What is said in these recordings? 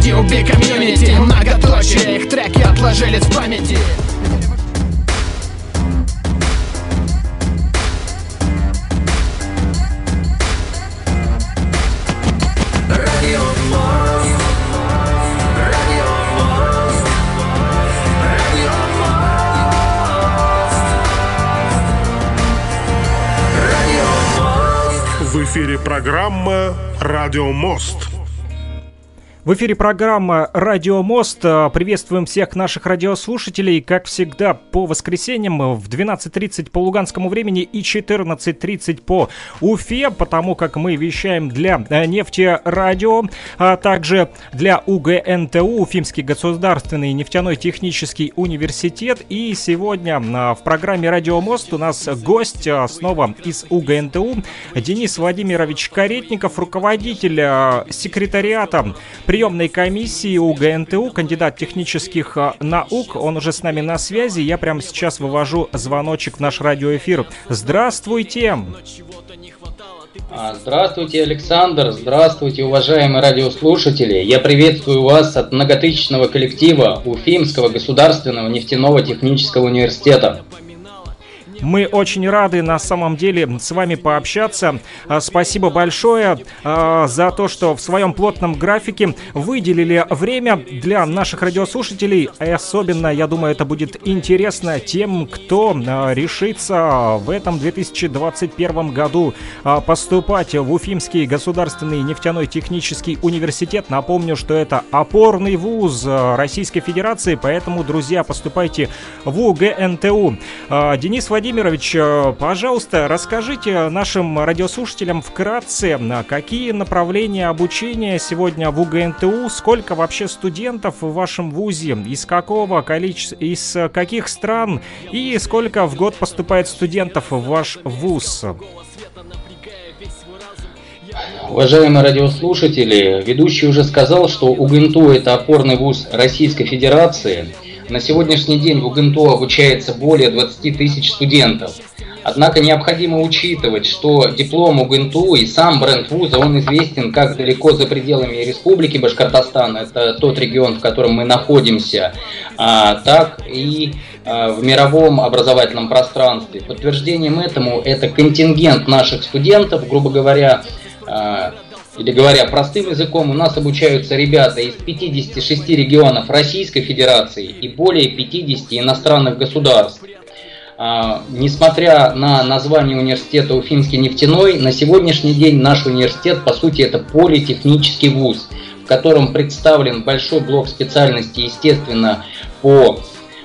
Иди убей комьюнити. Многоточие, их треки отложились в памяти. В эфире программа «Радио Мост». В эфире программа «Радио Мост». Приветствуем всех наших радиослушателей. Как всегда, по воскресеньям в 12.30 по луганскому времени и 14.30 по Уфе, потому как мы вещаем для э, нефтерадио, а также для УГНТУ, Уфимский государственный нефтяной технический университет. И сегодня э, в программе «Радио Мост» у нас гость э, снова из УГНТУ Денис Владимирович Каретников, руководитель секретариата приемной комиссии у ГНТУ, кандидат технических а, наук. Он уже с нами на связи. Я прямо сейчас вывожу звоночек в наш радиоэфир. Здравствуйте! А, здравствуйте, Александр. Здравствуйте, уважаемые радиослушатели. Я приветствую вас от многотысячного коллектива Уфимского государственного нефтяного технического университета. Мы очень рады на самом деле с вами пообщаться. А, спасибо большое а, за то, что в своем плотном графике выделили время для наших радиослушателей. И особенно, я думаю, это будет интересно тем, кто а, решится в этом 2021 году поступать в Уфимский государственный нефтяной технический университет. Напомню, что это опорный вуз Российской Федерации, поэтому, друзья, поступайте в УГНТУ. Денис Владимирович Владимирович, э, пожалуйста, расскажите нашим радиослушателям вкратце, какие направления обучения сегодня в УГНТУ, сколько вообще студентов в вашем вузе, из какого количества, из каких стран и сколько в год поступает студентов в ваш вуз? Уважаемые радиослушатели, ведущий уже сказал, что УГНТУ – это опорный вуз Российской Федерации – на сегодняшний день в УГНТУ обучается более 20 тысяч студентов. Однако необходимо учитывать, что диплом УГНТУ и сам бренд вуза, он известен как далеко за пределами Республики Башкортостан, это тот регион, в котором мы находимся, а, так и а, в мировом образовательном пространстве. Подтверждением этому это контингент наших студентов, грубо говоря, а, или говоря простым языком, у нас обучаются ребята из 56 регионов Российской Федерации и более 50 иностранных государств. А, несмотря на название университета Уфимский нефтяной, на сегодняшний день наш университет, по сути, это политехнический вуз, в котором представлен большой блок специальностей, естественно, по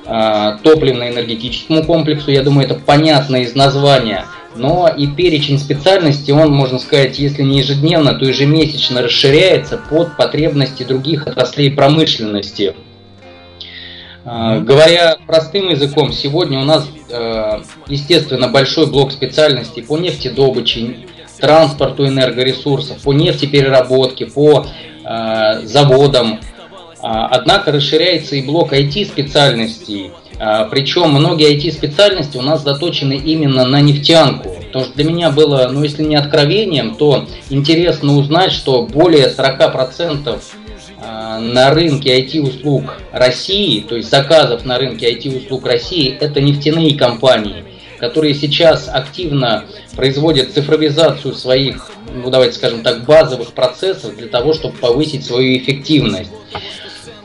а, топливно-энергетическому комплексу. Я думаю, это понятно из названия – но и перечень специальностей, он, можно сказать, если не ежедневно, то ежемесячно расширяется под потребности других отраслей промышленности. А, говоря простым языком, сегодня у нас, э, естественно, большой блок специальностей по нефтедобыче, транспорту энергоресурсов, по нефтепереработке, по э, заводам. А, однако расширяется и блок IT-специальностей – а, Причем многие IT-специальности у нас заточены именно на нефтянку. Потому что для меня было, ну если не откровением, то интересно узнать, что более 40% а, на рынке IT-услуг России, то есть заказов на рынке IT-услуг России, это нефтяные компании, которые сейчас активно производят цифровизацию своих, ну давайте скажем так, базовых процессов для того, чтобы повысить свою эффективность.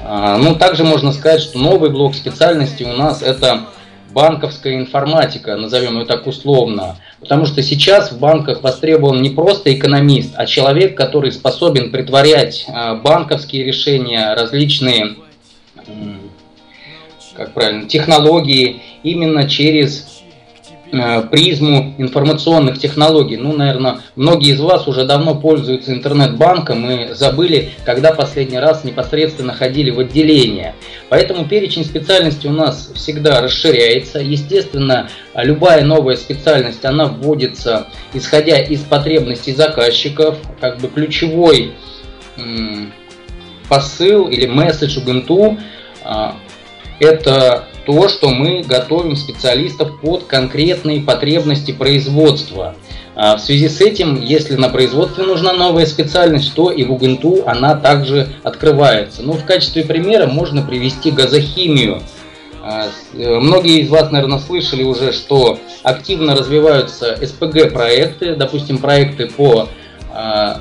А, ну, также можно сказать, что новый блок специальности у нас это банковская информатика, назовем ее так условно. Потому что сейчас в банках востребован не просто экономист, а человек, который способен притворять а, банковские решения, различные как правильно, технологии именно через призму информационных технологий. Ну, наверное, многие из вас уже давно пользуются интернет-банком и забыли, когда последний раз непосредственно ходили в отделение. Поэтому перечень специальностей у нас всегда расширяется. Естественно, любая новая специальность, она вводится исходя из потребностей заказчиков. Как бы ключевой посыл или месседж ГНТУ а, это то, что мы готовим специалистов под конкретные потребности производства. А в связи с этим, если на производстве нужна новая специальность, то и в УГНТУ она также открывается. Ну, в качестве примера можно привести газохимию. А, э, многие из вас, наверное, слышали уже, что активно развиваются СПГ-проекты, допустим, проекты по а,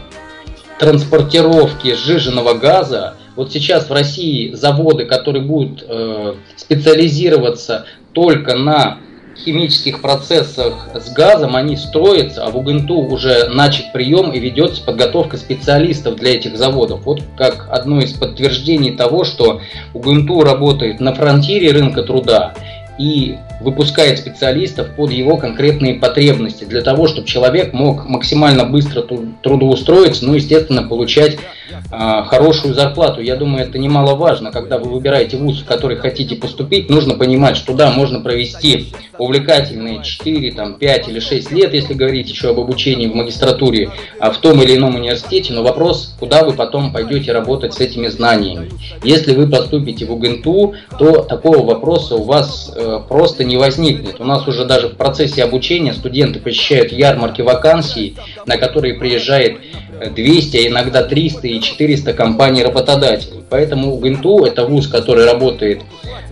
транспортировке сжиженного газа. Вот сейчас в России заводы, которые будут э, специализироваться только на химических процессах с газом, они строятся, а в УГНТУ уже начат прием и ведется подготовка специалистов для этих заводов. Вот как одно из подтверждений того, что УГНТУ работает на фронтире рынка труда и выпускает специалистов под его конкретные потребности, для того, чтобы человек мог максимально быстро трудоустроиться, ну, естественно, получать а, хорошую зарплату. Я думаю, это немаловажно. Когда вы выбираете вуз, в который хотите поступить, нужно понимать, что да, можно провести увлекательные 4, там, 5 или 6 лет, если говорить еще об обучении в магистратуре а в том или ином университете, но вопрос, куда вы потом пойдете работать с этими знаниями. Если вы поступите в УГНТУ, то такого вопроса у вас э, просто не возникнет. У нас уже даже в процессе обучения студенты посещают ярмарки вакансий, на которые приезжает 200, а иногда 300 и 400 компаний работодателей. Поэтому УГНТУ это вуз, который работает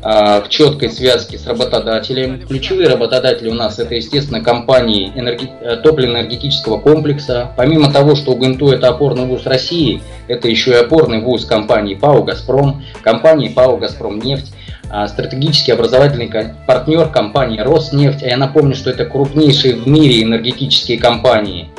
а, в четкой связке с работодателем. Ключевые работодатели у нас это, естественно, компании энерги... Э, топливно-энергетического комплекса. Помимо того, что УГНТУ это опорный вуз России, это еще и опорный вуз компании ПАО «Газпром», компании ПАО «Газпром нефть», стратегический образовательный партнер компании «Роснефть». А я напомню, что это крупнейшие в мире энергетические компании.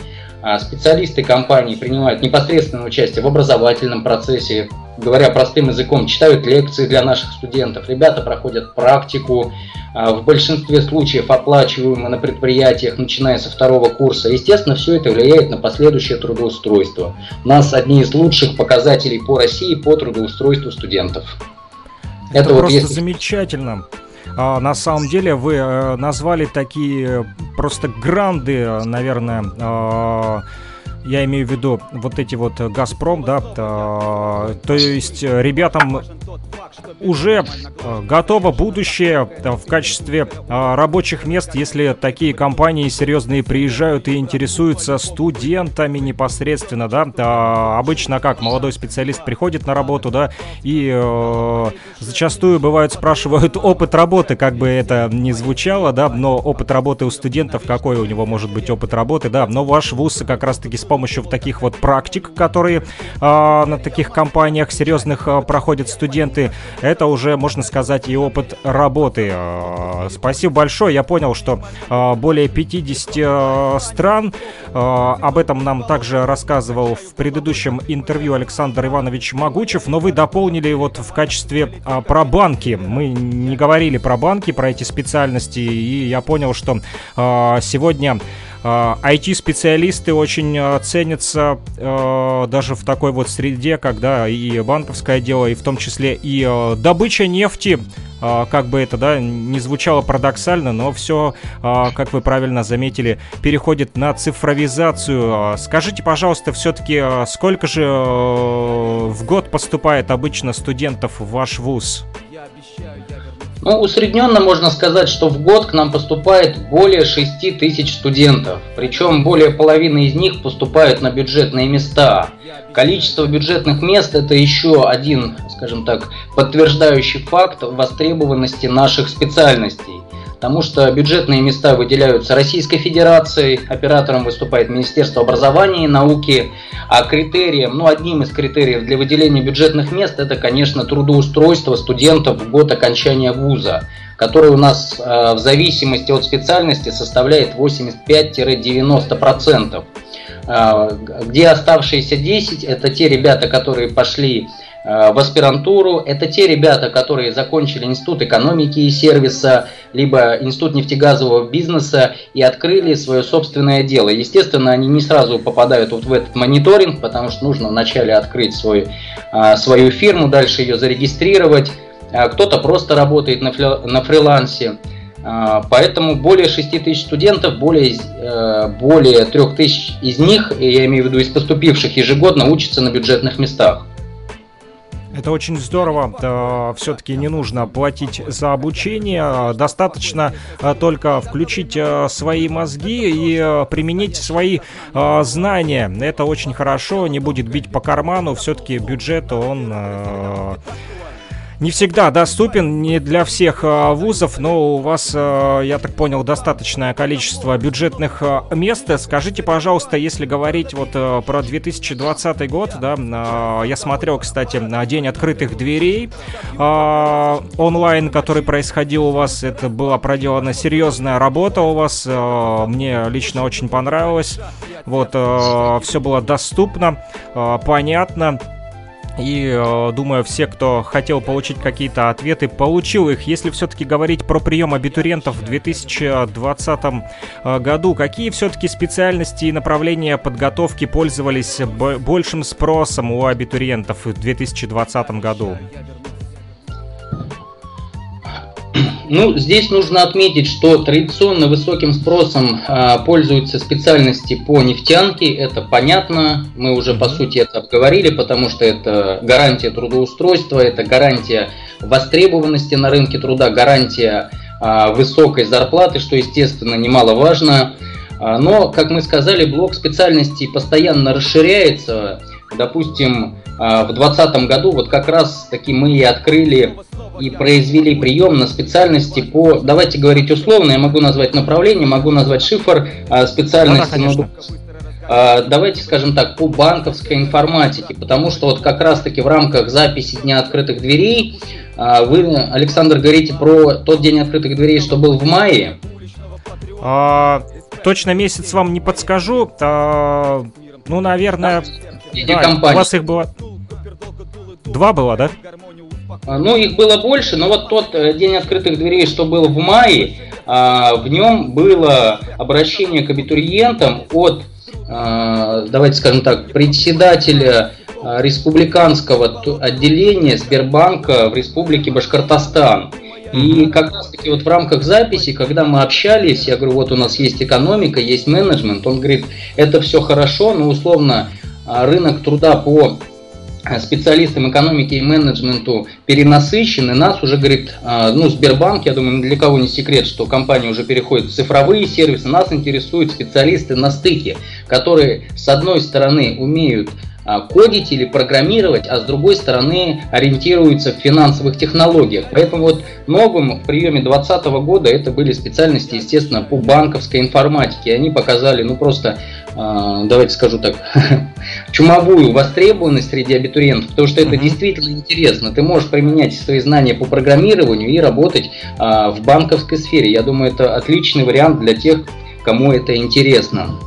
А, специалисты компании принимают непосредственное участие в образовательном процессе, говоря простым языком, читают лекции для наших студентов. Ребята проходят практику, а, в большинстве случаев оплачиваемые на предприятиях, начиная со второго курса. Естественно, все это влияет на последующее трудоустройство. У нас одни из лучших показателей по России по трудоустройству студентов. Это, это вот просто если... замечательно. А, на самом деле вы э, назвали такие просто гранды, наверное, а, я имею в виду вот эти вот Газпром, да, то, то есть ребятам уже э, готово будущее э, в качестве э, рабочих мест, если такие компании серьезные приезжают и интересуются студентами непосредственно, да. Обычно как молодой специалист приходит на работу, да, и зачастую бывают спрашивают опыт работы, как бы это ни звучало, да, но опыт работы у студентов, какой у него может быть опыт работы, да, но ваш вуз как раз-таки с помощью таких вот практик, которые на таких компаниях серьезных проходят студенты, это уже, можно сказать, и опыт работы. Э, спасибо большое. Я понял, что э, более 50 э, стран. Об этом нам также рассказывал в предыдущем интервью Александр Иванович Могучев, но вы дополнили вот в качестве про банки. Мы не говорили про банки, про эти специальности, и я понял, что сегодня IT-специалисты очень а, ценятся а, даже в такой вот среде, когда и банковское дело, и в том числе и а, добыча нефти, как бы это, да, не звучало парадоксально, но все, как вы правильно заметили, переходит на цифровизацию. Скажите, пожалуйста, все-таки сколько же в год поступает обычно студентов в ваш вуз? Ну, усредненно можно сказать, что в год к нам поступает более 6 тысяч студентов. Причем более половины из них поступают на бюджетные места. Количество бюджетных мест – это еще один, скажем так, подтверждающий факт востребованности наших специальностей потому что бюджетные места выделяются Российской Федерацией, оператором выступает Министерство образования и науки, а критерием, ну одним из критериев для выделения бюджетных мест это, конечно, трудоустройство студентов в год окончания вуза который у нас э, в зависимости от специальности составляет 85-90%. Э, где оставшиеся 10 это те ребята, которые пошли в аспирантуру. Это те ребята, которые закончили Институт экономики и сервиса, либо Институт нефтегазового бизнеса и открыли свое собственное дело. Естественно, они не сразу попадают вот в этот мониторинг, потому что нужно вначале открыть свой, э, свою фирму, дальше ее зарегистрировать. А кто-то просто работает на, на фрилансе. А, поэтому более 6 тысяч студентов, более, э, более 3 тысяч из них, я имею в виду из поступивших ежегодно, учатся на бюджетных местах. Это очень здорово. Все-таки не нужно платить за обучение. Достаточно э, только включить э, свои мозги и э, применить свои знания. Это очень хорошо. Не будет бить по карману. Все-таки бюджет, он не всегда доступен, не для всех а, вузов, но у вас, а, я так понял, достаточное количество бюджетных а, мест. Скажите, пожалуйста, если говорить вот про 2020 год, да, я смотрел, кстати, на День открытых дверей онлайн, который происходил у вас, это была проделана серьезная работа у вас, мне лично очень понравилось. Вот, все было доступно, понятно. И э, думаю, все, кто хотел получить какие-то ответы, получил их. Если все-таки говорить про прием абитуриентов в 2020 э, году, какие все-таки специальности и направления подготовки пользовались большим спросом у абитуриентов в 2020 году? Ну, здесь нужно отметить, что традиционно высоким спросом э, пользуются специальности по нефтянке. Это понятно, мы уже по сути это обговорили, потому что это гарантия трудоустройства, это гарантия востребованности на рынке труда, гарантия э, высокой зарплаты, что, естественно, немаловажно. Но, как мы сказали, блок специальностей постоянно расширяется. Допустим, в 2020 году вот как раз таки мы и открыли и произвели прием на специальности по, давайте говорить условно, я могу назвать направление, могу назвать шифр а, специальности. Да, да, а, давайте скажем так, по банковской информатике, потому что вот как раз-таки в рамках записи Дня открытых дверей а, вы, Александр, говорите про тот день открытых дверей, что был в мае. А, точно месяц вам не подскажу. А, ну, наверное, да, у вас их было... Два было, да? А, ну, их было больше, но вот тот э, день открытых дверей, что был в мае, а, в нем было обращение к абитуриентам от, а, давайте скажем так, председателя республиканского отделения Сбербанка в республике Башкортостан. И как раз таки вот в рамках записи, когда мы общались, я говорю, вот у нас есть экономика, есть менеджмент, он говорит, это все хорошо, но условно рынок труда по специалистам экономики и менеджменту перенасыщены. Нас уже, говорит, а, ну, Сбербанк, я думаю, для кого не секрет, что компания уже переходит в цифровые сервисы. Нас интересуют специалисты на стыке, которые, с одной стороны, умеют а, кодить или программировать, а с другой стороны ориентируются в финансовых технологиях. Поэтому вот новым в приеме 2020 года это были специальности, естественно, по банковской информатике. Они показали, ну просто, давайте скажу так, чумовую востребованность среди абитуриентов, потому что это mm-hmm. действительно интересно. Ты можешь применять свои знания по программированию и работать а, в банковской сфере. Я думаю, это отличный вариант для тех, кому это интересно.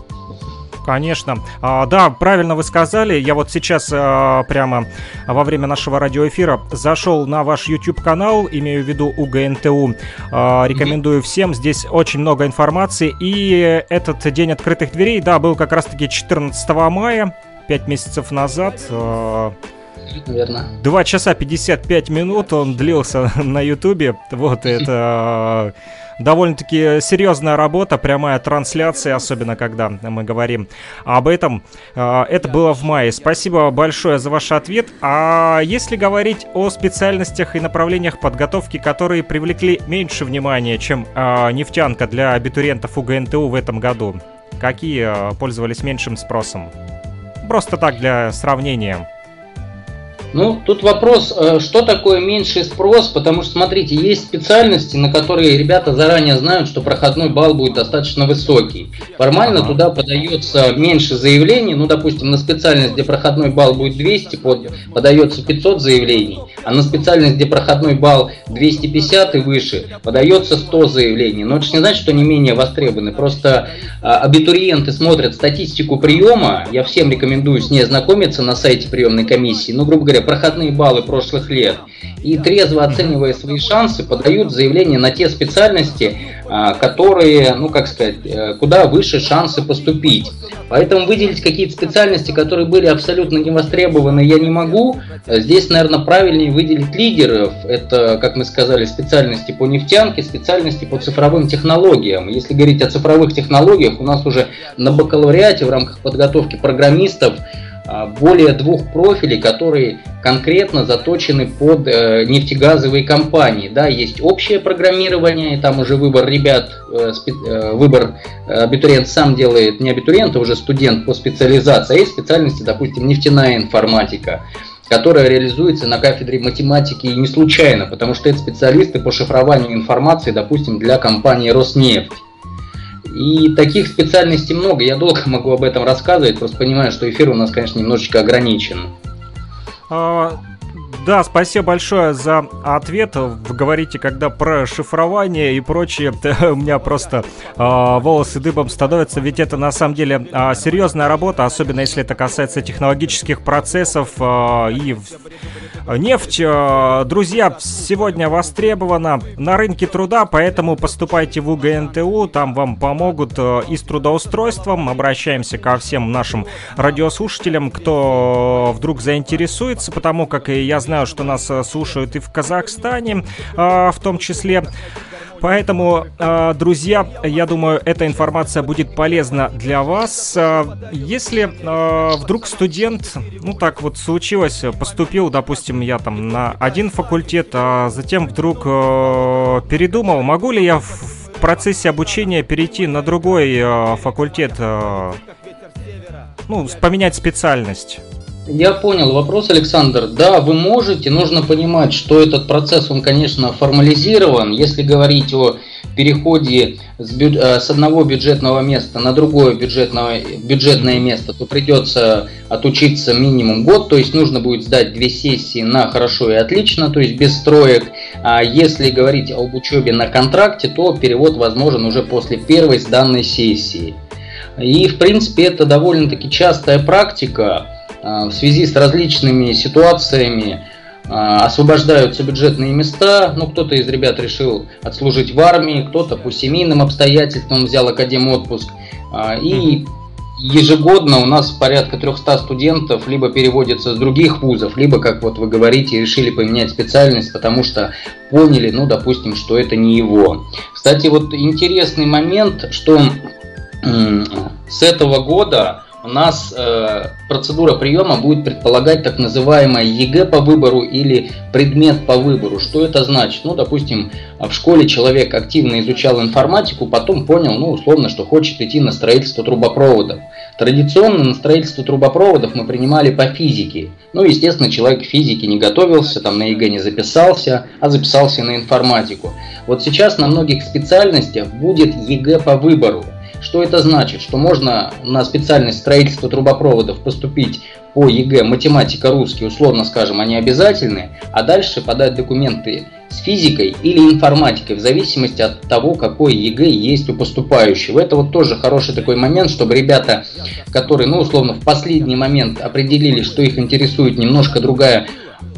Конечно. А, да, правильно вы сказали. Я вот сейчас а, прямо во время нашего радиоэфира зашел на ваш YouTube-канал, имею в виду УГНТУ. А, рекомендую всем. Здесь очень много информации. И этот день открытых дверей, да, был как раз-таки 14 мая, 5 месяцев назад. А, Верно. 2 часа 55 минут он длился на Ютубе. Вот это довольно-таки серьезная работа, прямая трансляция, особенно когда мы говорим об этом. А, это было в мае. Спасибо большое за ваш ответ. А если говорить о специальностях и направлениях подготовки, которые привлекли меньше внимания, чем а, нефтянка для абитуриентов УГНТУ в этом году, какие а, пользовались меньшим спросом? Просто так для сравнения. Ну, тут вопрос, э, что такое меньший спрос, потому что, смотрите, есть специальности, на которые ребята заранее знают, что проходной балл будет достаточно высокий. Формально ага. туда подается меньше заявлений, ну, допустим, на специальность, где проходной балл будет 200, под, подается 500 заявлений, а на специальность, где проходной балл 250 и выше, подается 100 заявлений. Но это же не значит, что они менее востребованы, просто а, абитуриенты смотрят статистику приема, я всем рекомендую с ней ознакомиться на сайте приемной комиссии, ну, грубо говоря, проходные баллы прошлых лет и трезво оценивая свои шансы, подают заявление на те специальности, а, которые, ну как сказать, э, куда выше шансы поступить. Поэтому выделить какие-то специальности, которые были абсолютно не востребованы, я не могу. Здесь, наверное, правильнее выделить лидеров. Это, как мы сказали, специальности по нефтянке, специальности по цифровым технологиям. Если говорить о цифровых технологиях, у нас уже на бакалавриате в рамках подготовки программистов более двух профилей, которые конкретно заточены под э, нефтегазовые компании. Да, есть общее программирование, там уже выбор ребят, э, э, выбор абитуриент сам делает, не абитуриент, а уже студент по специализации, а есть специальности, допустим, нефтяная информатика которая реализуется на кафедре математики и не случайно, потому что это специалисты по шифрованию информации, допустим, для компании Роснефть. И таких специальностей много, я долго могу об этом рассказывать, просто понимаю, что эфир у нас, конечно, немножечко ограничен. Да, спасибо большое за ответ. Вы говорите, когда про шифрование и прочее, у меня просто э, волосы дыбом становятся, ведь это на самом деле э, серьезная работа, особенно если это касается технологических процессов э, и Нефть, э, друзья, сегодня востребована на рынке труда, поэтому поступайте в УГНТУ, там вам помогут э, и с трудоустройством. Обращаемся ко всем нашим радиослушателям, кто вдруг заинтересуется, потому как я знаю, что нас э, слушают и в Казахстане в том числе. Поэтому, а, друзья, я думаю, эта информация будет полезна для вас. А, если а, вдруг студент, ну так вот случилось, поступил, допустим, я там на один факультет, а затем вдруг передумал, могу ли я в процессе обучения перейти на другой факультет, ну, поменять специальность? Я понял вопрос, Александр. Да, вы можете, нужно понимать, что этот процесс, он, конечно, формализирован. Если говорить о переходе с, бю... Э, с одного бюджетного места на другое бюджетное, бюджетное место, то придется отучиться минимум год, то есть нужно будет сдать две сессии на хорошо и отлично, то есть без строек. А если говорить об учебе на контракте, то перевод возможен уже после первой сданной сессии. И, в принципе, это довольно-таки частая практика. А, в связи с различными ситуациями а, освобождаются бюджетные места. Ну, кто-то из ребят решил отслужить в армии, кто-то по семейным обстоятельствам взял академ отпуск. А, и ежегодно у нас порядка 300 студентов либо переводятся с других вузов, либо, как вот вы говорите, решили поменять специальность, потому что поняли, ну, допустим, что это не его. Кстати, вот интересный момент, что с этого года у нас э, процедура приема будет предполагать так называемое ЕГЭ по выбору или предмет по выбору. Что это значит? Ну, допустим, в школе человек активно изучал информатику, потом понял, ну, условно, что хочет идти на строительство трубопроводов. Традиционно на строительство трубопроводов мы принимали по физике. Ну, естественно, человек к физике не готовился, там на ЕГЭ не записался, а записался на информатику. Вот сейчас на многих специальностях будет ЕГЭ по выбору. Что это значит? Что можно на специальность строительства трубопроводов поступить по ЕГЭ математика, русский, условно скажем, они обязательны, а дальше подать документы с физикой или информатикой, в зависимости от того, какой ЕГЭ есть у поступающего. Это вот тоже хороший такой момент, чтобы ребята, которые, ну, условно, в последний момент определили, что их интересует немножко другая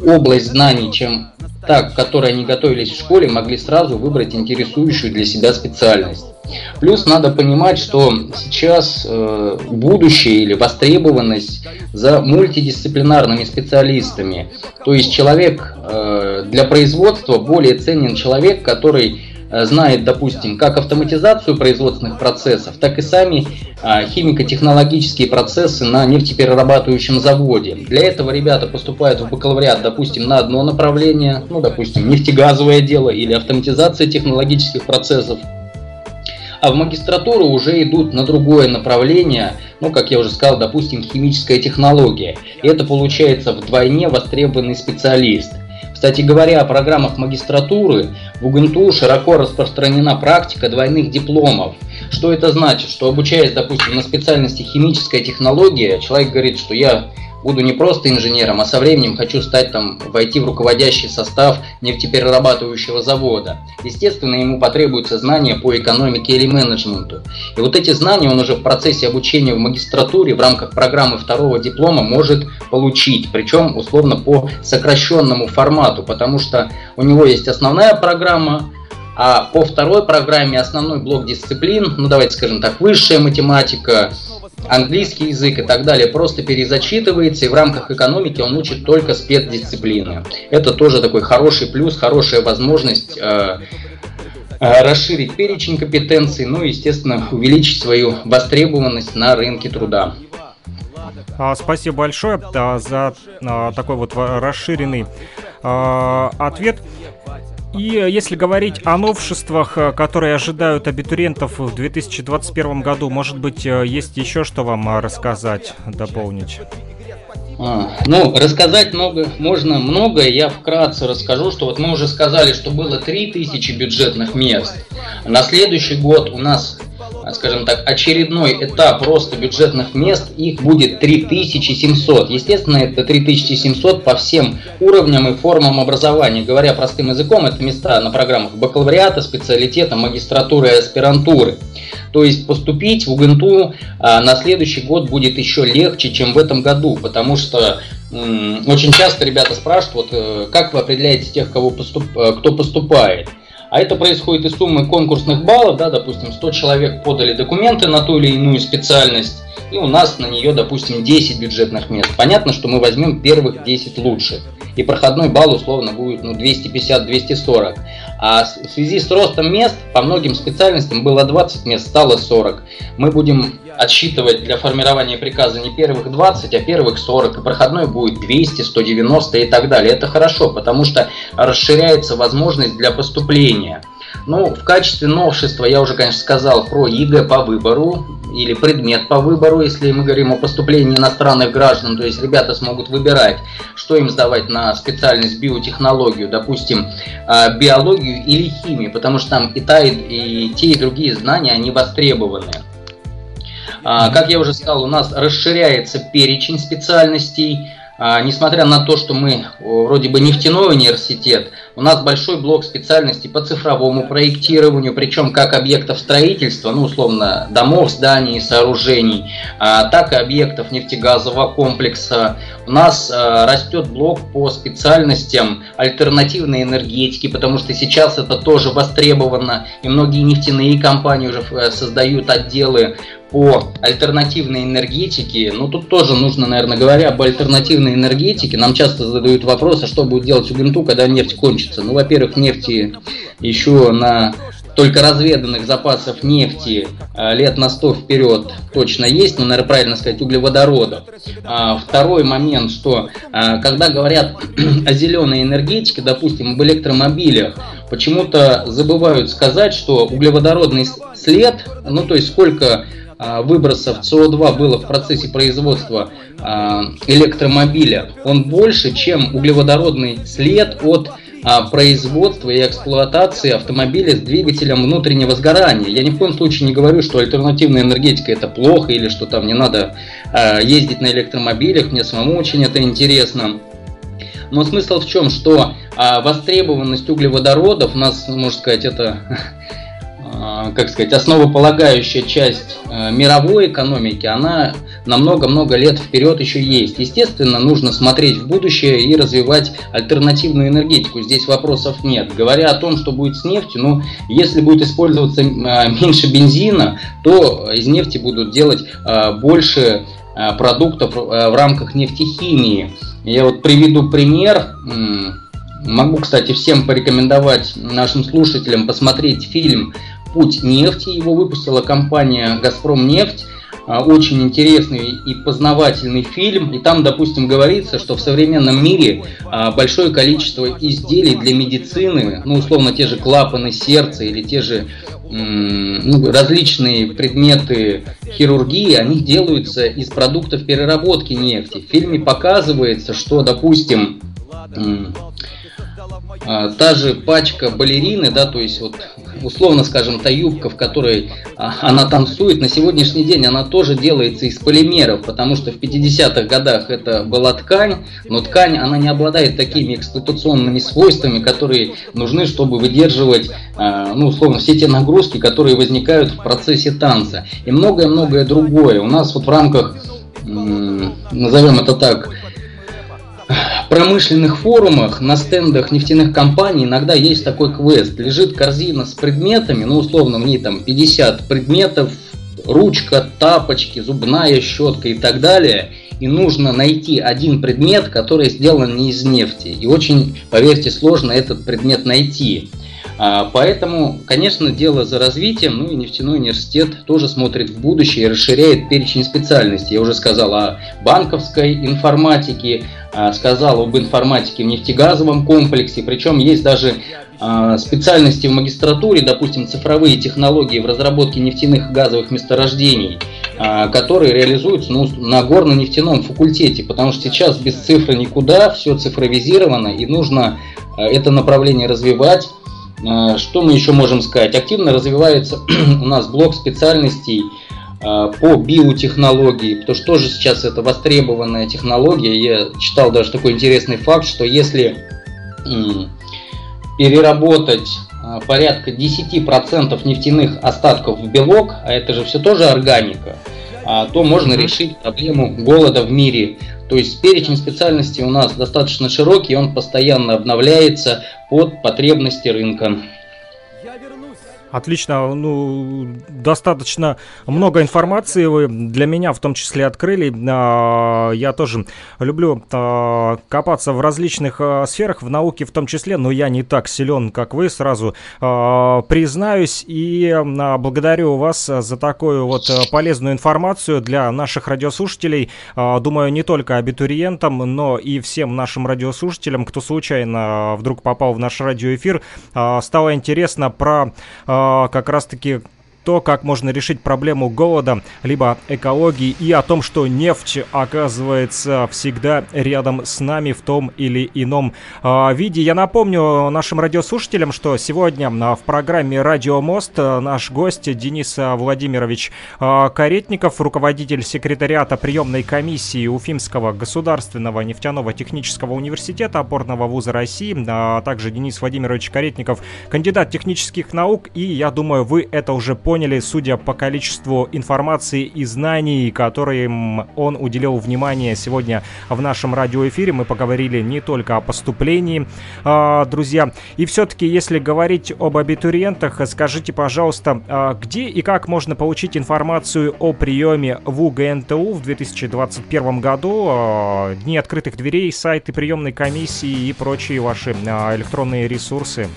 область знаний, чем так, к которой они готовились в школе, могли сразу выбрать интересующую для себя специальность. Плюс надо понимать, что сейчас э, будущее или востребованность за мультидисциплинарными специалистами. То есть человек э, для производства более ценен человек, который знает, допустим, как автоматизацию производственных процессов, так и сами э, химико-технологические процессы на нефтеперерабатывающем заводе. Для этого ребята поступают в бакалавриат, допустим, на одно направление, ну, допустим, нефтегазовое дело или автоматизация технологических процессов а в магистратуру уже идут на другое направление, ну, как я уже сказал, допустим, химическая технология. И это получается вдвойне востребованный специалист. Кстати говоря, о программах магистратуры в УГНТУ широко распространена практика двойных дипломов. Что это значит? Что обучаясь, допустим, на специальности химическая технология, человек говорит, что я буду не просто инженером, а со временем хочу стать там, войти в руководящий состав нефтеперерабатывающего завода. Естественно, ему потребуются знания по экономике или менеджменту. И вот эти знания он уже в процессе обучения в магистратуре в рамках программы второго диплома может получить, причем условно по сокращенному формату, потому что у него есть основная программа, а по второй программе основной блок дисциплин, ну давайте скажем так, высшая математика, английский язык и так далее просто перезачитывается, и в рамках экономики он учит только спецдисциплины. Это тоже такой хороший плюс, хорошая возможность э, э, расширить перечень компетенций, ну и, естественно, увеличить свою востребованность на рынке труда. А, спасибо большое за а, такой вот расширенный а, ответ. И если говорить о новшествах, которые ожидают абитуриентов в 2021 году, может быть, есть еще что вам рассказать, дополнить? А, ну, рассказать много, можно многое. Я вкратце расскажу, что вот мы уже сказали, что было 3000 бюджетных мест. На следующий год у нас, скажем так, очередной этап роста бюджетных мест, их будет 3700. Естественно, это 3700 по всем уровням и формам образования. Говоря простым языком, это места на программах бакалавриата, специалитета, магистратуры и аспирантуры. То есть поступить в УГНТУ а, на следующий год будет еще легче, чем в этом году, потому что очень часто ребята спрашивают, вот, э, как вы определяете тех, кого поступ, э, кто поступает. А это происходит из суммы конкурсных баллов, да, допустим, 100 человек подали документы на ту или иную специальность, и у нас на нее, допустим, 10 бюджетных мест. Понятно, что мы возьмем первых 10 лучших, и проходной балл условно будет ну, 250-240. А в связи с ростом мест по многим специальностям было 20 мест, стало 40. Мы будем отсчитывать для формирования приказа не первых 20, а первых 40, и проходной будет 200, 190 и так далее. Это хорошо, потому что расширяется возможность для поступления. Ну, в качестве новшества я уже, конечно, сказал про ЕГЭ по выбору или предмет по выбору, если мы говорим о поступлении иностранных граждан, то есть ребята смогут выбирать, что им сдавать на специальность биотехнологию, допустим, а, биологию или химию, потому что там и, та, и те, и другие знания, они востребованы. А, как я уже сказал, у нас расширяется перечень специальностей, несмотря на то, что мы вроде бы нефтяной университет, у нас большой блок специальностей по цифровому проектированию, причем как объектов строительства, ну условно домов, зданий, сооружений, а, так и объектов нефтегазового комплекса. У нас а, растет блок по специальностям альтернативной энергетики, потому что сейчас это тоже востребовано, и многие нефтяные компании уже э, создают отделы по альтернативной энергетике, ну тут тоже нужно, наверное, говоря об альтернативной энергетике, нам часто задают вопрос, а что будет делать УГНТУ, когда нефть кончится. Ну, во-первых, нефти еще на только разведанных запасов нефти э, лет на 100 вперед точно есть, ну, наверное, правильно сказать, углеводородов. А, второй момент, что а, когда говорят о зеленой энергетике, допустим, об электромобилях, почему-то забывают сказать, что углеводородный след, ну, то есть сколько выбросов СО2 было в процессе производства а, электромобиля, он больше, чем углеводородный след от а, производства и эксплуатации автомобиля с двигателем внутреннего сгорания. Я ни в коем случае не говорю, что альтернативная энергетика это плохо или что там не надо ездить на электромобилях, мне самому очень это интересно. Но смысл в чем, что востребованность углеводородов, нас, можно сказать, это А, как сказать, основополагающая часть э, мировой экономики, она на много-много лет вперед еще есть. Естественно, нужно смотреть в будущее и развивать альтернативную энергетику. Здесь вопросов нет. Говоря о том, что будет с нефтью, ну, если будет использоваться э, меньше бензина, то из нефти будут делать э, больше продуктов в рамках нефтехимии. Я вот приведу пример. Могу, кстати, всем порекомендовать нашим слушателям посмотреть фильм «Путь нефти». Его выпустила компания «Газпром нефть». А, очень интересный и познавательный фильм. И там, допустим, говорится, что в современном мире а, большое количество изделий для медицины, ну, условно, те же клапаны сердца или те же ну, различные предметы хирургии, они делаются из продуктов переработки нефти. В фильме показывается, что, допустим, а, та же пачка балерины, да, то есть вот условно скажем, та юбка, в которой а, она танцует, на сегодняшний день она тоже делается из полимеров, потому что в 50-х годах это была ткань, но ткань, она не обладает такими эксплуатационными свойствами, которые нужны, чтобы выдерживать, а, ну, условно, все те нагрузки, которые возникают в процессе танца. И многое-многое другое. У нас вот в рамках, назовем это так, промышленных форумах, на стендах нефтяных компаний иногда есть такой квест. Лежит корзина с предметами, ну условно в ней там 50 предметов, ручка, тапочки, зубная щетка и так далее. И нужно найти один предмет, который сделан не из нефти. И очень, поверьте, сложно этот предмет найти. А, поэтому, конечно, дело за развитием, ну и нефтяной университет тоже смотрит в будущее и расширяет перечень специальностей. Я уже сказал о банковской информатике, а, сказал об информатике в нефтегазовом комплексе, причем есть даже а, специальности в магистратуре, допустим, цифровые технологии в разработке нефтяных и газовых месторождений, которые реализуются ну, на горно-нефтяном факультете, потому что сейчас без цифры никуда, все цифровизировано и нужно это направление развивать. Э, что мы еще можем сказать? Активно развивается у нас блок специальностей э, по биотехнологии, потому что тоже сейчас это востребованная технология. Я читал даже такой интересный факт, что если переработать э, порядка 10% нефтяных остатков в белок, а это же все тоже органика, то можно решить проблему голода в мире. То есть перечень специальностей у нас достаточно широкий, он постоянно обновляется под потребности рынка. Отлично, ну, достаточно много информации вы для меня в том числе открыли. А, я тоже люблю а, копаться в различных а, сферах, в науке в том числе, но я не так силен, как вы, сразу признаюсь. И благодарю вас за такую вот полезную информацию для наших радиослушателей. Думаю, не только абитуриентам, но и всем нашим радиослушателям, кто случайно вдруг попал в наш радиоэфир. Стало интересно про как раз-таки то, как можно решить проблему голода, либо экологии и о том, что нефть оказывается всегда рядом с нами в том или ином э, виде. Я напомню нашим радиослушателям, что сегодня в программе «Радио Мост» наш гость Денис Владимирович э, Каретников, руководитель секретариата приемной комиссии Уфимского государственного нефтяного технического университета опорного вуза России, а также Денис Владимирович Каретников, кандидат технических наук, и я думаю, вы это уже поняли поняли, судя по количеству информации и знаний, которым он уделил внимание сегодня в нашем радиоэфире. Мы поговорили не только о поступлении, а, друзья. И все-таки, если говорить об абитуриентах, скажите, пожалуйста, а, где и как можно получить информацию о приеме в УГНТУ в 2021 году, а, дни открытых дверей, сайты приемной комиссии и прочие ваши электронные ресурсы?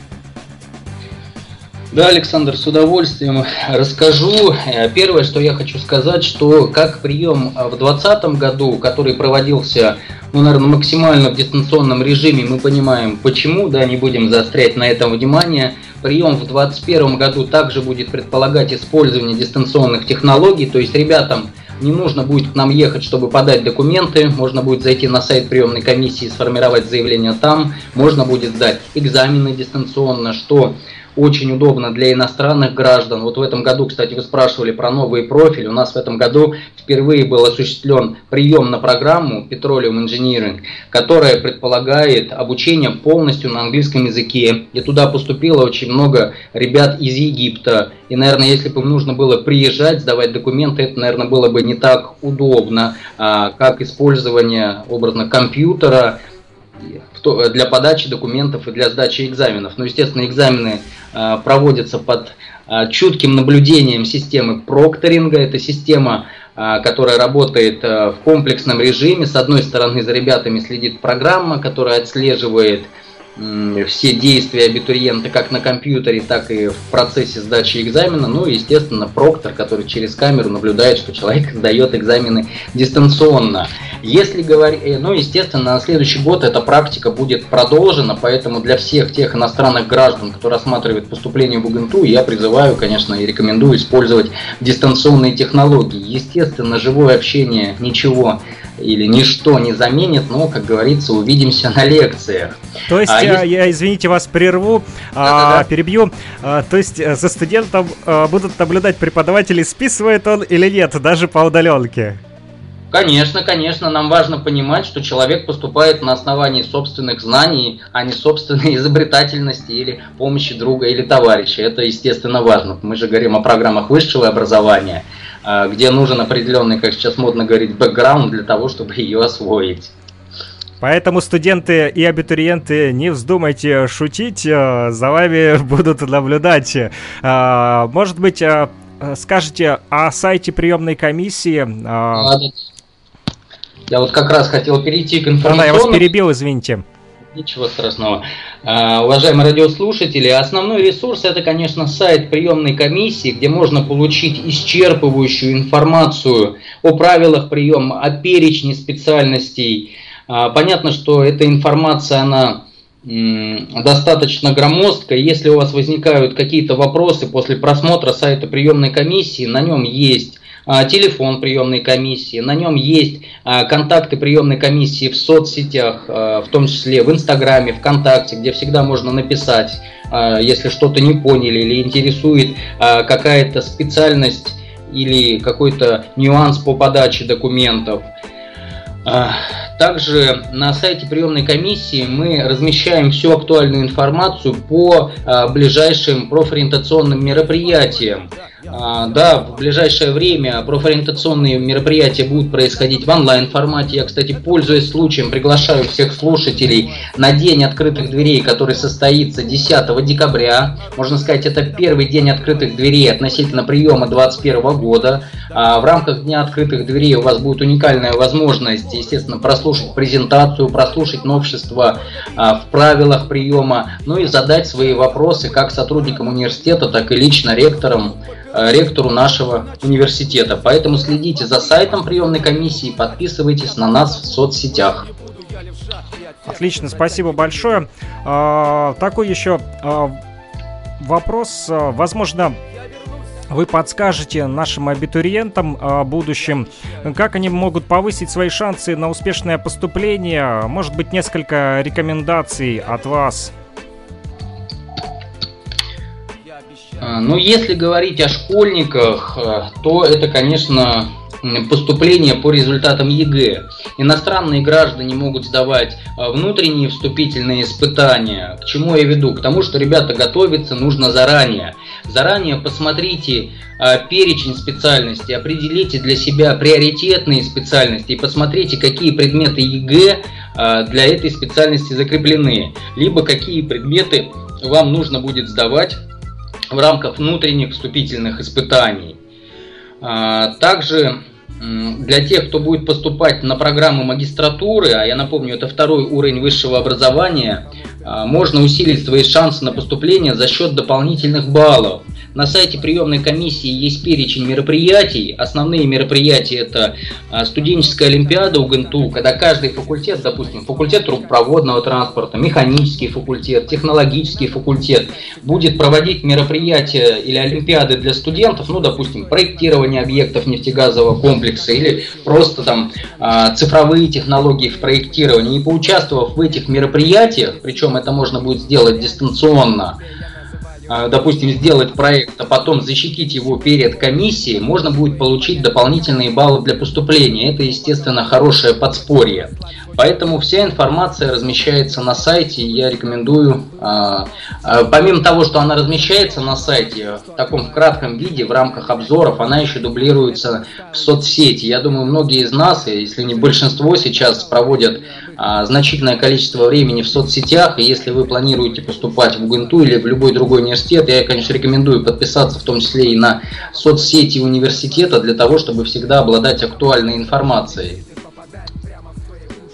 Да, Александр, с удовольствием расскажу. Э, первое, что я хочу сказать, что как прием в 2020 году, который проводился, ну, наверное, максимально в дистанционном режиме, мы понимаем, почему, да, не будем заострять на этом внимание. Прием в 2021 году также будет предполагать использование дистанционных технологий, то есть ребятам не нужно будет к нам ехать, чтобы подать документы, можно будет зайти на сайт приемной комиссии, сформировать заявление там, можно будет сдать экзамены дистанционно, что очень удобно для иностранных граждан. Вот в этом году, кстати, вы спрашивали про новые профили. У нас в этом году впервые был осуществлен прием на программу Petroleum Engineering, которая предполагает обучение полностью на английском языке. И туда поступило очень много ребят из Египта. И, наверное, если бы им нужно было приезжать, сдавать документы, это, наверное, было бы не так удобно, а, как использование, образно, компьютера, для подачи документов и для сдачи экзаменов. Но, естественно, экзамены а, проводятся под а, чутким наблюдением системы прокторинга. Это система, которая работает в комплексном режиме. С одной стороны, за ребятами следит программа, которая отслеживает все действия абитуриента как на компьютере, так и в процессе сдачи экзамена. Ну и, естественно, проктор, который через камеру наблюдает, что человек сдает экзамены дистанционно. Если говорить, э, ну, естественно, на следующий год эта практика будет продолжена, поэтому для всех тех иностранных граждан, кто рассматривает поступление в УГНТУ, я призываю, конечно, и рекомендую использовать дистанционные технологии. Естественно, живое общение ничего или ничто не заменит, но, как говорится, увидимся на лекциях. То есть, а я, если... я, извините, вас прерву, а, перебью. А, то есть, э, за студентом а, будут наблюдать преподаватели, списывает он или нет, даже по удаленке? Конечно, конечно, нам важно понимать, что человек поступает на основании собственных знаний, а не собственной изобретательности или помощи друга или товарища. Это, естественно, важно. Мы же говорим о программах высшего образования, а, где нужен определенный, как сейчас модно говорить, бэкграунд для того, чтобы ее освоить. Поэтому студенты и абитуриенты, не вздумайте шутить, а, за вами будут наблюдать. А, может быть, скажете о сайте приемной комиссии? Я вот как раз хотел перейти к информационному... Да, я вас перебил, извините. Ничего страшного. А, уважаемые радиослушатели, основной ресурс это, конечно, сайт приемной комиссии, где можно получить исчерпывающую информацию о правилах приема, о перечне специальностей. А, понятно, что эта информация, она достаточно громоздкая. Если у вас возникают какие-то вопросы после просмотра сайта приемной комиссии, на нем есть телефон приемной комиссии, на нем есть а, контакты приемной комиссии в соцсетях, а, в том числе в Инстаграме, ВКонтакте, где всегда можно написать, если что-то не поняли или интересует какая-то специальность или какой-то нюанс по подаче документов. Также на сайте приемной комиссии мы размещаем всю актуальную информацию по ближайшим профориентационным мероприятиям. А, да, в ближайшее время профориентационные мероприятия будут происходить в онлайн-формате. Я, кстати, пользуясь случаем, приглашаю всех слушателей на День открытых дверей, который состоится 10 декабря. Можно сказать, это первый день открытых дверей относительно приема 2021 года. А, в рамках Дня открытых дверей у вас будет уникальная возможность, естественно, прослушать презентацию, прослушать новшества а, в правилах приема, ну и задать свои вопросы как сотрудникам университета, так и лично ректорам Э, ректору нашего университета. Поэтому следите за сайтом приемной комиссии, подписывайтесь на нас в соцсетях. Отлично, спасибо большое. А, такой еще а, вопрос, возможно, вы подскажете нашим абитуриентам а, будущим, как они могут повысить свои шансы на успешное поступление? Может быть, несколько рекомендаций от вас? А, ну, если говорить о школьниках, э, то это, конечно, поступление по результатам ЕГЭ. Иностранные граждане могут сдавать э, внутренние вступительные испытания. К чему я веду? К тому, что ребята готовиться нужно заранее. Заранее посмотрите э, перечень специальностей, определите для себя приоритетные специальности и посмотрите, какие предметы ЕГЭ для этой специальности закреплены, либо какие предметы вам нужно будет сдавать в рамках внутренних вступительных испытаний. А, также для тех, кто будет поступать на программы магистратуры, а я напомню, это второй уровень высшего образования, а, можно усилить свои шансы на поступление за счет дополнительных баллов – на сайте приемной комиссии есть перечень мероприятий. Основные мероприятия это а, студенческая олимпиада УГНТУ, когда каждый факультет, допустим, факультет трубопроводного транспорта, механический факультет, технологический факультет, будет проводить мероприятия или олимпиады для студентов, ну, допустим, проектирование объектов нефтегазового комплекса или просто там а, цифровые технологии в проектировании. И поучаствовав в этих мероприятиях, причем это можно будет сделать дистанционно, допустим, сделать проект, а потом защитить его перед комиссией, можно будет получить дополнительные баллы для поступления. Это, естественно, хорошее подспорье. Поэтому вся информация размещается на сайте, я рекомендую, а, а, помимо того, что она размещается на сайте в таком кратком виде, в рамках обзоров, она еще дублируется в соцсети. Я думаю, многие из нас, если не большинство, сейчас проводят а, значительное количество времени в соцсетях, и если вы планируете поступать в УГНТУ или в любой другой университет, я, конечно, рекомендую подписаться в том числе и на соцсети университета для того, чтобы всегда обладать актуальной информацией.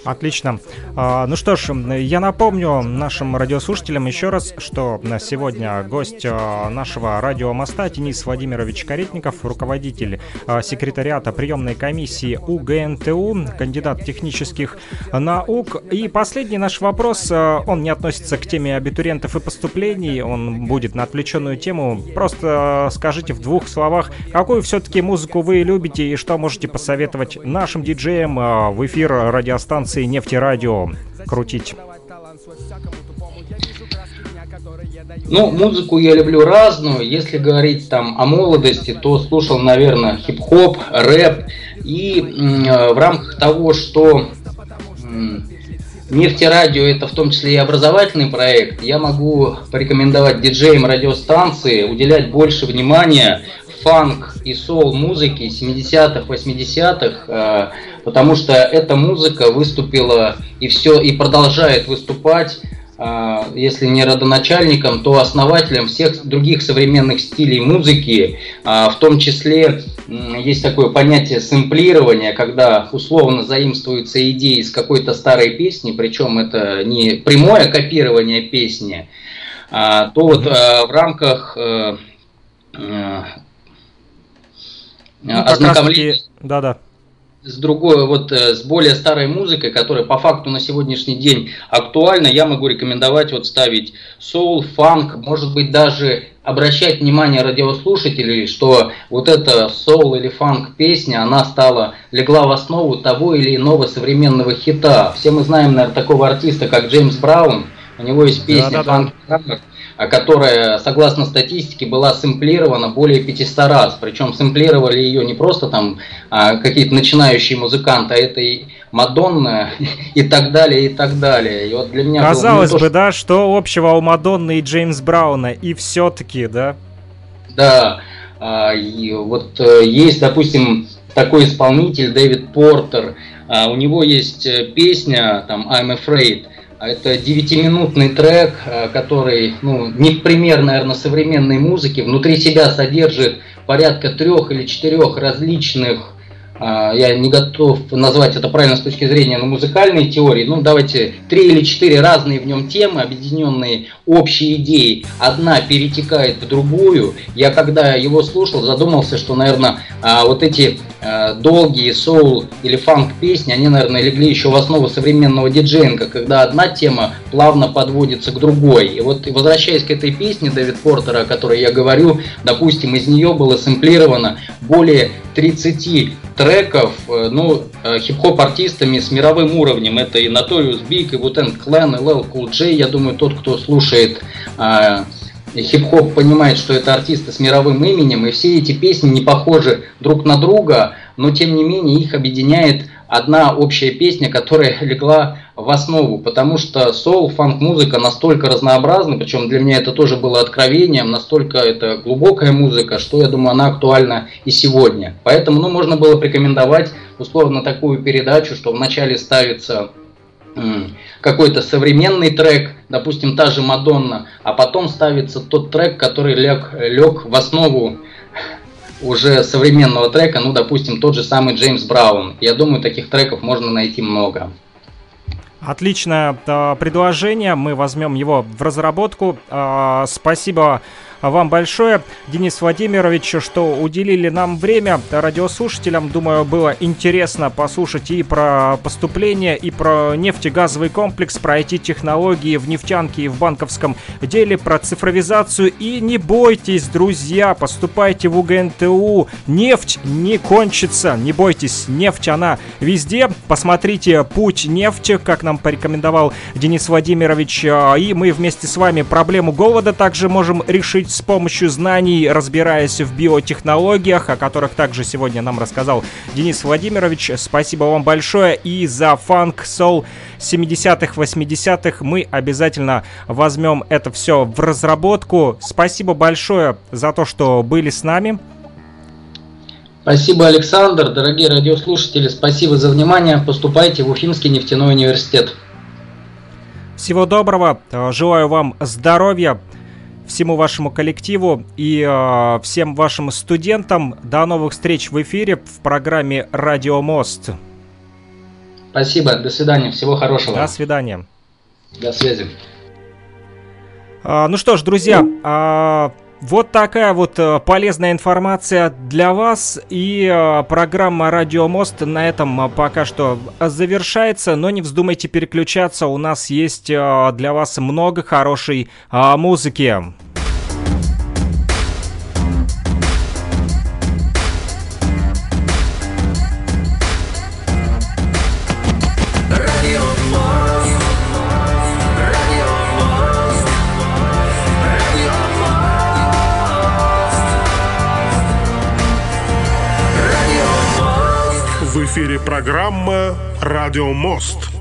Отлично. А, ну что ж, я напомню нашим радиослушателям еще раз, что на сегодня гость а, нашего радиомоста Денис Владимирович Каретников, руководитель а, секретариата приемной комиссии УГНТУ, кандидат технических наук. И последний наш вопрос, он не относится к теме абитуриентов и поступлений, он будет на отвлеченную тему. Просто скажите в двух словах, какую все-таки музыку вы любите и что можете посоветовать нашим диджеям в эфир радиостанции станции нефтерадио крутить? Ну, музыку я люблю разную. Если говорить там о молодости, то слушал, наверное, хип-хоп, рэп. И в рамках того, что Нефтерадио это в том числе и образовательный проект, я могу порекомендовать диджеям радиостанции уделять больше внимания фанк и сол музыки 70-х, 80-х, э, потому что эта музыка выступила и все и продолжает выступать а, если не родоначальником, то основателем всех других современных стилей музыки. А, в том числе есть такое понятие сэмплирования, когда условно заимствуются идеи из какой-то старой песни, причем это не прямое копирование песни, а, то вот в рамках э, э, ну, ознакомления... Да-да с другой, вот э, с более старой музыкой, которая по факту на сегодняшний день актуальна, я могу рекомендовать вот ставить соул, фанк, может быть даже обращать внимание радиослушателей, что вот эта соул или фанк песня, она стала, легла в основу того или иного современного хита. Все мы знаем, наверное, такого артиста, как Джеймс Браун, у него есть песня да, да, да. А которая, согласно статистике, была сэмплирована более 500 раз. Причем сэмплировали ее не просто там а, какие-то начинающие музыканты, а это и Мадонна и так далее, и так далее. И вот для меня Казалось бы, то, да, что общего у Мадонны и Джеймс Брауна, и все-таки, да? Да, а, и вот э, есть, допустим, такой исполнитель Дэвид Портер, а, у него есть э, песня там I'm Afraid, это девятиминутный трек, э, который, ну, не пример, наверное, современной музыки, внутри себя содержит порядка трех или четырех различных а, я не готов назвать это правильно с точки зрения ну, музыкальной теории, ну давайте три или четыре разные в нем темы, объединенные общей идеей, одна перетекает в другую. Я когда его слушал, задумался, что, наверное, а, вот эти а, долгие соул или фанк песни, они, наверное, легли еще в основу современного диджейнга, когда одна тема плавно подводится к другой. И вот возвращаясь к этой песне Дэвид Портера, о которой я говорю, допустим, из нее было сэмплировано более 30 треков, э, ну, э, хип-хоп артистами с мировым уровнем. Это и Notorious Big, и Wu-Tang Clan, и LL Cool J. Я думаю, тот, кто слушает э, хип-хоп, понимает, что это артисты с мировым именем, и все эти песни не похожи друг на друга, но тем не менее их объединяет одна общая песня, которая легла в основу, потому что соул, фанк-музыка настолько разнообразна, причем для меня это тоже было откровением, настолько это глубокая музыка, что я думаю, она актуальна и сегодня. Поэтому, ну, можно было порекомендовать условно такую передачу, что вначале ставится какой-то современный трек, допустим, та же Мадонна, а потом ставится тот трек, который лег, лег в основу уже современного трека, ну, допустим, тот же самый Джеймс Браун. Я думаю, таких треков можно найти много. Отличное э, предложение, мы возьмем его в разработку. Э, спасибо вам большое, Денис Владимирович, что уделили нам время радиослушателям. Думаю, было интересно послушать и про поступление, и про нефтегазовый комплекс, про IT-технологии в нефтянке и в банковском деле, про цифровизацию. И не бойтесь, друзья, поступайте в УГНТУ. Нефть не кончится, не бойтесь, нефть она везде. Посмотрите «Путь нефти», как нам порекомендовал Денис Владимирович. И мы вместе с вами проблему голода также можем решить с помощью знаний, разбираясь в биотехнологиях, о которых также сегодня нам рассказал Денис Владимирович. Спасибо вам большое и за фанк, сол 70-х, 80-х мы обязательно возьмем это все в разработку. Спасибо большое за то, что были с нами. Спасибо, Александр. Дорогие радиослушатели, спасибо за внимание. Поступайте в Уфимский нефтяной университет. Всего доброго. Желаю вам здоровья, всему вашему коллективу и э, всем вашим студентам. До новых встреч в эфире в программе «Радио Мост». Спасибо, до свидания, всего хорошего. До свидания. До связи. А, ну что ж, друзья, а, вот такая вот э, полезная информация для вас. И э, программа «Радио Мост» на этом э, пока что завершается. Но не вздумайте переключаться, у нас есть для вас много хорошей музыки. Эфире программа «Радио Мост».